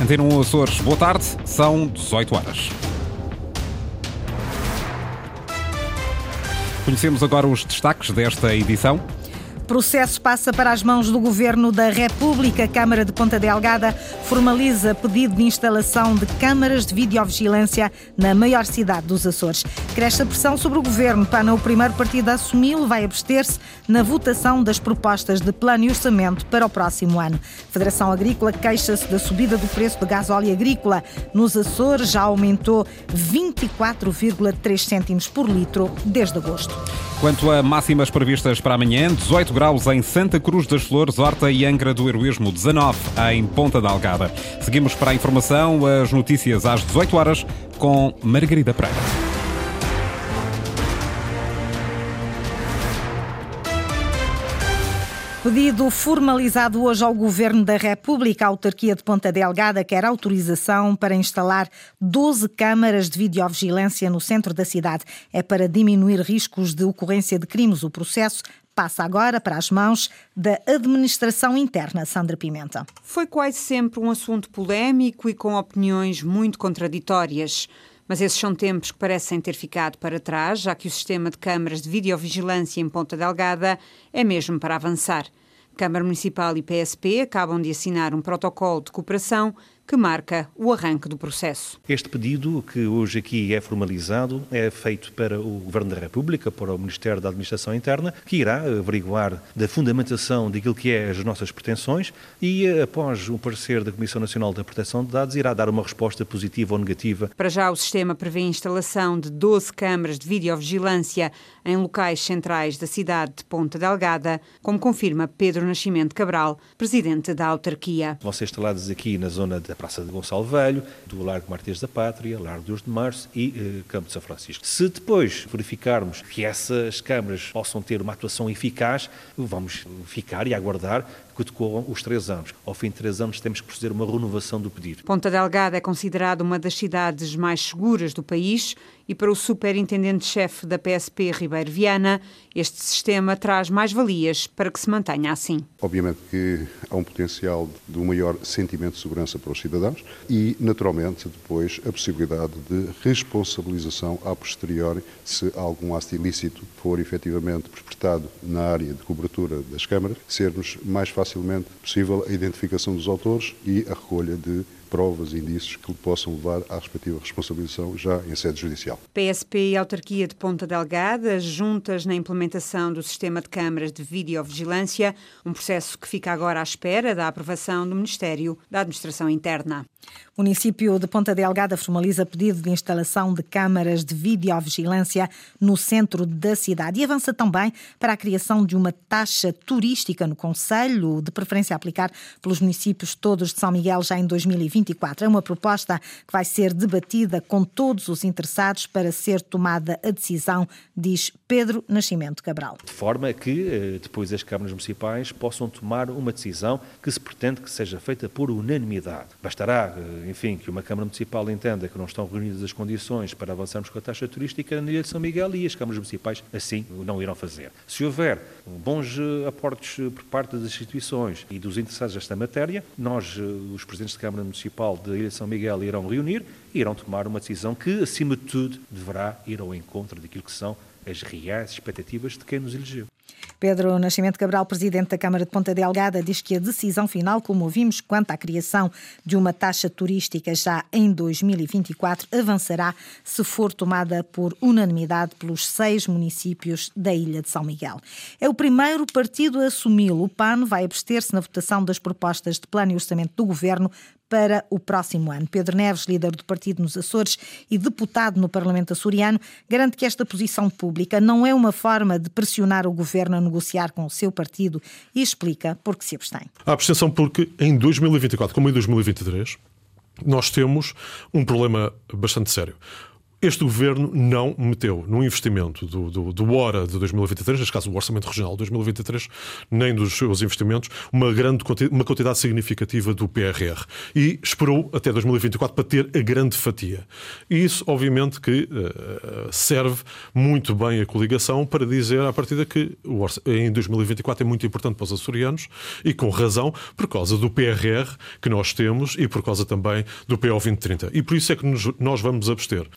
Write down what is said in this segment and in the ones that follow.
Antena 1 Açores, boa tarde, são 18 horas. Conhecemos agora os destaques desta edição. Processo passa para as mãos do Governo da República. Câmara de Ponta Delgada formaliza pedido de instalação de câmaras de videovigilância na maior cidade dos Açores. Cresce a pressão sobre o Governo. Pana, o primeiro partido a assumi-lo, vai abster-se na votação das propostas de plano e orçamento para o próximo ano. A Federação Agrícola queixa-se da subida do preço do gás óleo agrícola. Nos Açores já aumentou 24,3 cêntimos por litro desde agosto. Quanto a máximas previstas para amanhã, 18 graus em Santa Cruz das Flores, Horta e Angra do Heroísmo, 19 em Ponta da Algada. Seguimos para a informação, as notícias às 18 horas com Margarida Pereira. Pedido formalizado hoje ao Governo da República, a autarquia de Ponta Delgada quer autorização para instalar 12 câmaras de videovigilância no centro da cidade. É para diminuir riscos de ocorrência de crimes. O processo passa agora para as mãos da administração interna, Sandra Pimenta. Foi quase sempre um assunto polémico e com opiniões muito contraditórias. Mas esses são tempos que parecem ter ficado para trás, já que o sistema de câmaras de videovigilância em Ponta Delgada é mesmo para avançar. Câmara Municipal e PSP acabam de assinar um protocolo de cooperação que marca o arranque do processo. Este pedido, que hoje aqui é formalizado, é feito para o Governo da República, para o Ministério da Administração Interna, que irá averiguar da fundamentação daquilo que é as nossas pretensões e, após o parecer da Comissão Nacional da Proteção de Dados, irá dar uma resposta positiva ou negativa. Para já, o sistema prevê a instalação de 12 câmaras de videovigilância em locais centrais da cidade de Ponta Delgada, como confirma Pedro Nascimento Cabral, presidente da autarquia. Vão ser instalados aqui na zona de da Praça de Gonçalo Velho, do Largo Martins da Pátria, Largo dos de Março e eh, Campo de São Francisco. Se depois verificarmos que essas câmaras possam ter uma atuação eficaz, vamos ficar e aguardar que decorram os três anos. Ao fim de três anos temos que proceder uma renovação do pedido. Ponta Delgada é considerada uma das cidades mais seguras do país e para o superintendente-chefe da PSP, Ribeiro Viana, este sistema traz mais valias para que se mantenha assim. Obviamente que há um potencial de um maior sentimento de segurança para os cidadãos e, naturalmente, depois a possibilidade de responsabilização a posteriori se algum ato ilícito for efetivamente perpetrado na área de cobertura das câmaras, sermos mais facilmente possível a identificação dos autores e a recolha de provas e indícios que possam levar à respectiva responsabilização já em sede judicial. PSP e Autarquia de Ponta Delgada juntas na implementação do sistema de câmaras de videovigilância, um processo que fica agora à espera da aprovação do Ministério da Administração Interna. O município de Ponta Delgada formaliza pedido de instalação de câmaras de videovigilância no centro da cidade e avança também para a criação de uma taxa turística no Conselho, de preferência a aplicar pelos municípios todos de São Miguel já em 2024. É uma proposta que vai ser debatida com todos os interessados para ser tomada a decisão, diz Pedro Nascimento Cabral. De forma que eh, depois as câmaras municipais possam tomar uma decisão que se pretende que seja feita por unanimidade. Bastará eh, enfim, que uma Câmara Municipal entenda que não estão reunidas as condições para avançarmos com a taxa turística na Ilha de São Miguel e as câmaras municipais assim não irão fazer. Se houver bons eh, aportes eh, por parte das instituições e dos interessados nesta matéria, nós, os presidentes de Câmara Municipal da Ilha de São Miguel, irão reunir e irão tomar uma decisão que, acima de tudo, deverá ir ao encontro daquilo que são as reais expectativas de quem nos elegeu. Pedro Nascimento Cabral, presidente da Câmara de Ponta Delgada, diz que a decisão final, como ouvimos, quanto à criação de uma taxa turística já em 2024, avançará se for tomada por unanimidade pelos seis municípios da Ilha de São Miguel. É o primeiro partido a assumi-lo. O PAN vai abster-se na votação das propostas de plano e orçamento do governo para o próximo ano. Pedro Neves, líder do partido nos Açores e deputado no Parlamento açoriano, garante que esta posição pública não é uma forma de pressionar o governo a negociar com o seu partido e explica por que se abstém. A abstenção porque em 2024, como em 2023, nós temos um problema bastante sério. Este governo não meteu no investimento do, do, do HORA de 2023, neste caso o Orçamento Regional de 2023, nem dos seus investimentos, uma grande uma quantidade significativa do PRR. E esperou até 2024 para ter a grande fatia. E isso, obviamente, que uh, serve muito bem a coligação para dizer à partida que em 2024 é muito importante para os açorianos e com razão, por causa do PRR que nós temos e por causa também do PO 2030. E por isso é que nos, nós vamos abster.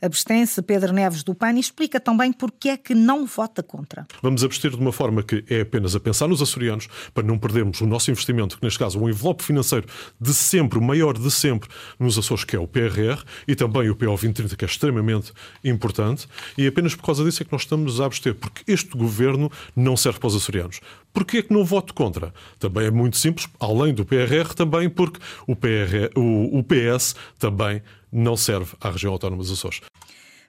Abstém-se Pedro Neves do PAN e explica também porque é que não vota contra. Vamos abster de uma forma que é apenas a pensar nos açorianos, para não perdermos o nosso investimento, que neste caso é um envelope financeiro de sempre, o maior de sempre nos Açores, que é o PRR, e também o PO 2030, que é extremamente importante, e apenas por causa disso é que nós estamos a abster, porque este governo não serve para os açorianos. Porquê que não voto contra? Também é muito simples, além do PRR, também porque o, o, o PS também não serve à região autónoma dos Açores.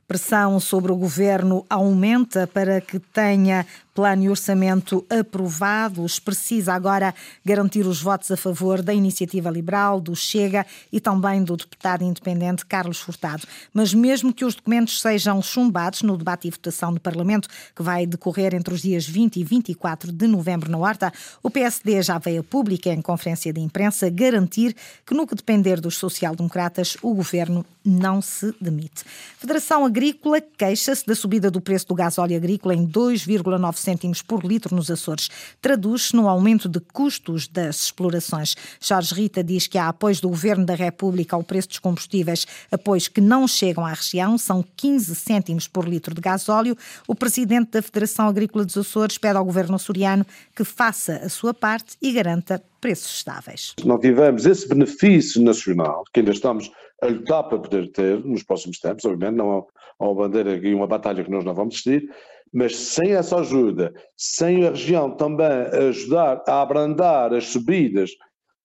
Pressão sobre o governo aumenta para que tenha plano e orçamento aprovados. Precisa agora garantir os votos a favor da iniciativa liberal, do Chega e também do deputado independente Carlos Furtado. Mas mesmo que os documentos sejam chumbados no debate e votação do Parlamento, que vai decorrer entre os dias 20 e 24 de novembro na Horta, o PSD já veio a pública em conferência de imprensa garantir que, no que depender dos social-democratas, o governo não se demite. Federação Agrícola queixa-se da subida do preço do gasóleo agrícola em 2,9 cêntimos por litro nos Açores. Traduz-se no aumento de custos das explorações. Jorge Rita diz que há apoios do Governo da República ao preço dos combustíveis, apoios que não chegam à região, são 15 cêntimos por litro de gasóleo. O presidente da Federação Agrícola dos Açores pede ao Governo açoriano que faça a sua parte e garanta preços estáveis. Não tivemos esse benefício nacional, que ainda estamos a lutar para poder ter nos próximos tempos, obviamente, não há uma bandeira e uma batalha que nós não vamos desistir, mas sem essa ajuda, sem a região também ajudar a abrandar as subidas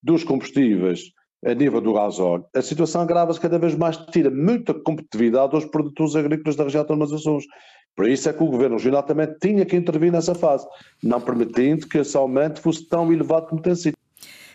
dos combustíveis a nível do gasóleo, a situação agrava-se cada vez mais, tira muita competitividade aos produtores agrícolas da região autónoma dos Açores. Por isso é que o Governo Regional também tinha que intervir nessa fase, não permitindo que esse aumento fosse tão elevado como tem sido.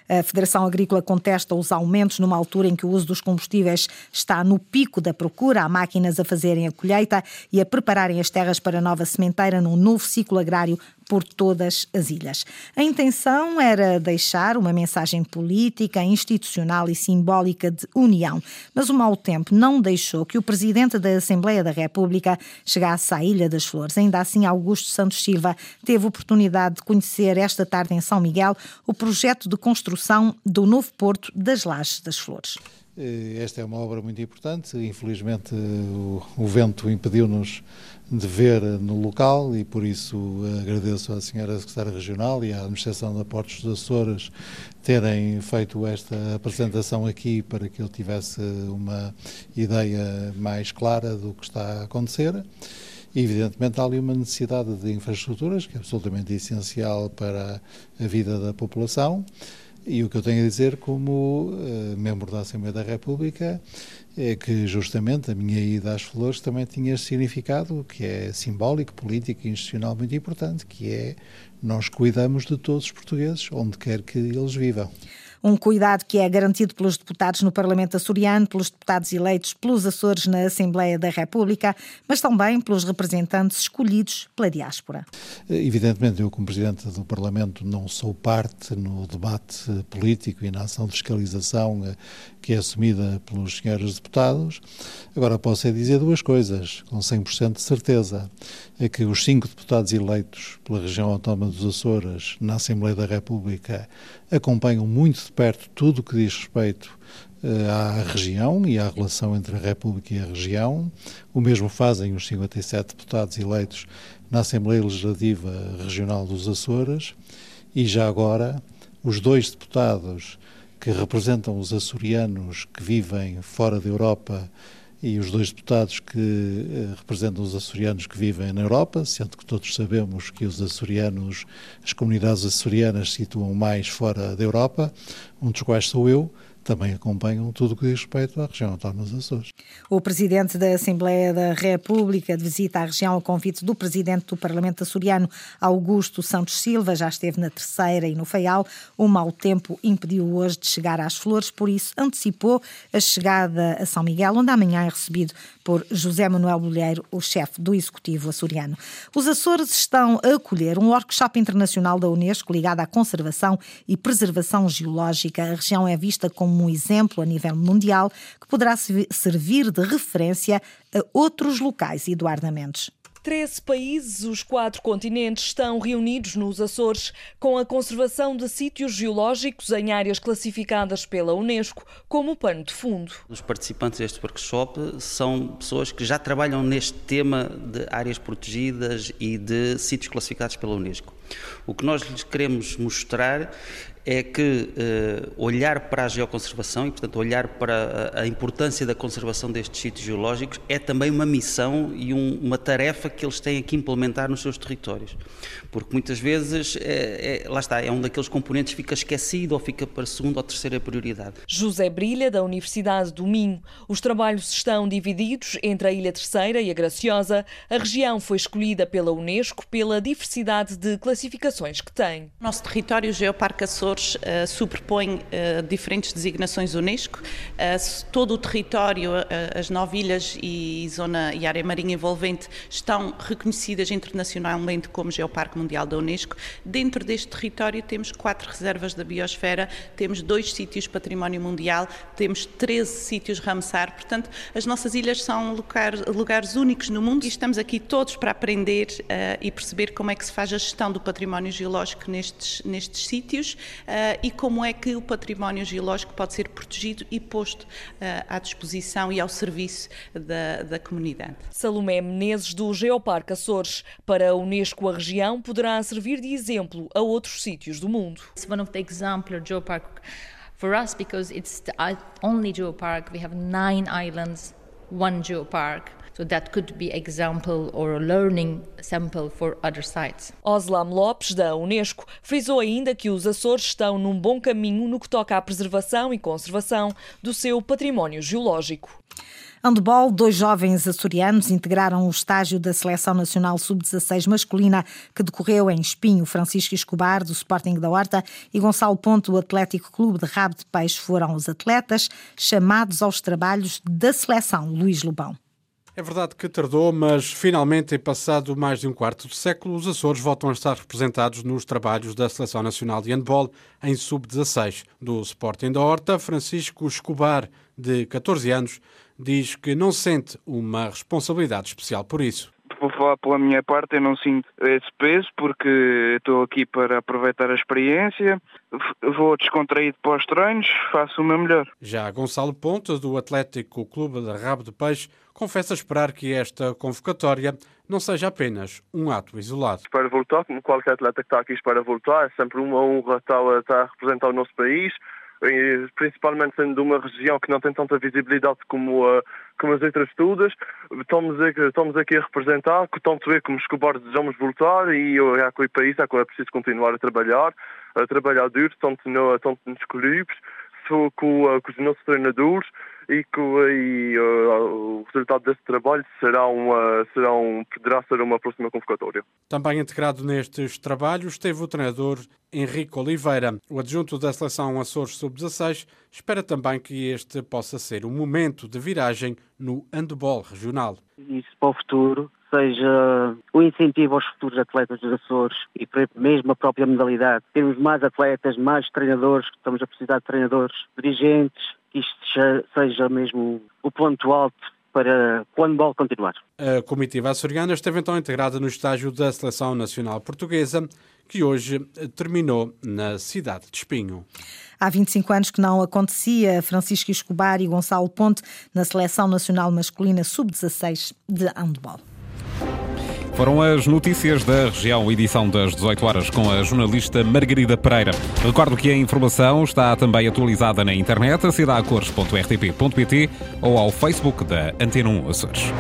A Federação Agrícola contesta os aumentos numa altura em que o uso dos combustíveis está no pico da procura. Há máquinas a fazerem a colheita e a prepararem as terras para a nova sementeira num novo ciclo agrário por todas as ilhas. A intenção era deixar uma mensagem política, institucional e simbólica de união, mas o mau tempo não deixou que o presidente da Assembleia da República chegasse à Ilha das Flores. Ainda assim, Augusto Santos Silva teve oportunidade de conhecer esta tarde em São Miguel o projeto de construção do novo porto das Lajes das Flores. Eh, esta é uma obra muito importante. Infelizmente, o, o vento impediu-nos de ver no local e por isso agradeço à senhora secretária regional e à administração da Portos dos Açores terem feito esta apresentação aqui para que eu tivesse uma ideia mais clara do que está a acontecer. Evidentemente, há ali uma necessidade de infraestruturas que é absolutamente essencial para a vida da população. E o que eu tenho a dizer como uh, membro da Assembleia da República é que justamente a minha ida às flores também tinha significado que é simbólico, político e institucional muito importante, que é nós cuidamos de todos os portugueses, onde quer que eles vivam. Um cuidado que é garantido pelos deputados no Parlamento açoriano, pelos deputados eleitos pelos Açores na Assembleia da República, mas também pelos representantes escolhidos pela diáspora. Evidentemente, eu, como Presidente do Parlamento, não sou parte no debate político e na ação de fiscalização eh, que é assumida pelos senhores deputados. Agora, posso é dizer duas coisas, com 100% de certeza. É que os cinco deputados eleitos pela região autónoma dos Açores na Assembleia da República acompanham muito de perto tudo o que diz respeito uh, à região e à relação entre a República e a região. O mesmo fazem os 57 deputados eleitos na Assembleia Legislativa Regional dos Açores e já agora os dois deputados que representam os açorianos que vivem fora da Europa e os dois deputados que eh, representam os açorianos que vivem na Europa, sendo que todos sabemos que os açorianos, as comunidades açorianas situam mais fora da Europa, um dos quais sou eu, também acompanham tudo o que diz respeito à região autónoma dos Açores. O presidente da Assembleia da República de visita à região a convite do presidente do Parlamento açoriano, Augusto Santos Silva, já esteve na Terceira e no Faial. O mau tempo impediu hoje de chegar às flores, por isso antecipou a chegada a São Miguel, onde amanhã é recebido por José Manuel Bolheiro, o chefe do Executivo açoriano. Os Açores estão a acolher um workshop internacional da Unesco ligado à conservação e preservação geológica. A região é vista como um exemplo a nível mundial que poderá servir de referência a outros locais. Eduardo Mendes. Treze países, os quatro continentes, estão reunidos nos Açores com a conservação de sítios geológicos em áreas classificadas pela Unesco como pano de fundo. Os participantes deste workshop são pessoas que já trabalham neste tema de áreas protegidas e de sítios classificados pela Unesco. O que nós lhes queremos mostrar é que uh, olhar para a geoconservação e, portanto, olhar para a, a, importância da conservação destes sítios geológicos é também uma missão e um, uma tarefa que eles têm que implementar nos seus territórios. Porque muitas vezes, é, é, lá está, é um daqueles componentes que fica esquecido ou fica para segunda ou terceira prioridade. José Brilha, da Universidade do Minho. Os trabalhos estão divididos entre a Ilha Terceira e a Graciosa. A região foi escolhida pela Unesco pela diversidade de classificações que tem. Nosso território, o Geoparque Açores, Açores uh, superpõe uh, diferentes designações Unesco. Uh, todo o território, as nove ilhas e zona e área marinha envolvente estão reconhecidas internacionalmente como Geoparque Mundial da Unesco. Dentro deste território temos quatro reservas da biosfera, temos dois sítios património mundial, temos 13 sítios Ramsar. Portanto, as nossas ilhas são lugar, lugares únicos no mundo e estamos aqui todos para aprender e perceber como é que se faz a gestão do património geológico nestes, nestes sítios e como é que o património geológico pode ser protegido e posto uh, à disposição e ao serviço da, da comunidade. Salomé Menezes, do Geoparque Açores. Para a Unesco, a região poderá servir de exemplo a outros sítios do mundo. It's one of the exemplar geopark for us because it's the only geopark. We have nine islands, one geopark. So that could be example or a learning sample for other sites. Oslam Lopes, da Unesco, frisou ainda que os Açores estão num bom caminho no que toca à preservação e conservação do seu património geológico. Handball, dois jovens açorianos integraram o estágio da Seleção Nacional Sub-16 masculina que decorreu em Espinho. Francisco Escobar, do Sporting da Horta, e Gonçalo Ponto, do Atlético Clube de Rabo de Peixe, foram os atletas chamados aos trabalhos da seleção. Luís Lobão. É verdade que tardou, mas finalmente, em passado mais de um quarto de século, os Açores voltam a estar representados nos trabalhos da Seleção Nacional de Handball em Sub-16 do Sporting da Horta. Francisco Escobar, de 14 anos, diz que não sente uma responsabilidade especial por isso vou falar pela minha parte, eu não sinto esse peso porque estou aqui para aproveitar a experiência, vou descontraído para os treinos, faço o meu melhor. Já Gonçalo Ponta, do Atlético Clube de Rabo de Peixe, confessa esperar que esta convocatória não seja apenas um ato isolado. Espero voltar, como qualquer atleta que está aqui espera voltar, é sempre uma honra estar a representar o nosso país, principalmente sendo de uma região que não tem tanta visibilidade como, uh, como as outras todas. Estamos aqui, estamos aqui a representar, que tanto eu como Escobar desejamos voltar e é com o país é, é preciso continuar a trabalhar, a trabalhar duro, tanto, no, tanto nos clubes, com, com os nossos treinadores e que e, uh, o resultado desse trabalho será uma, será um, poderá ser uma próxima convocatória. Também integrado nestes trabalhos esteve o treinador Henrique Oliveira. O adjunto da seleção Açores Sub-16 espera também que este possa ser um momento de viragem no handball regional. Isso para o futuro seja o incentivo aos futuros atletas dos Açores e mesmo a própria modalidade. Termos mais atletas, mais treinadores, estamos a precisar de treinadores, dirigentes, que isto seja mesmo o ponto alto para o handball continuar. A comitiva açoriana esteve então integrada no estágio da Seleção Nacional Portuguesa, que hoje terminou na cidade de Espinho. Há 25 anos que não acontecia Francisco Escobar e Gonçalo Ponte na Seleção Nacional Masculina Sub-16 de handball. Foram as notícias da região, edição das 18 horas, com a jornalista Margarida Pereira. Recordo que a informação está também atualizada na internet, aceda a cores.rtp.pt ou ao Facebook da Antena 1 Açores.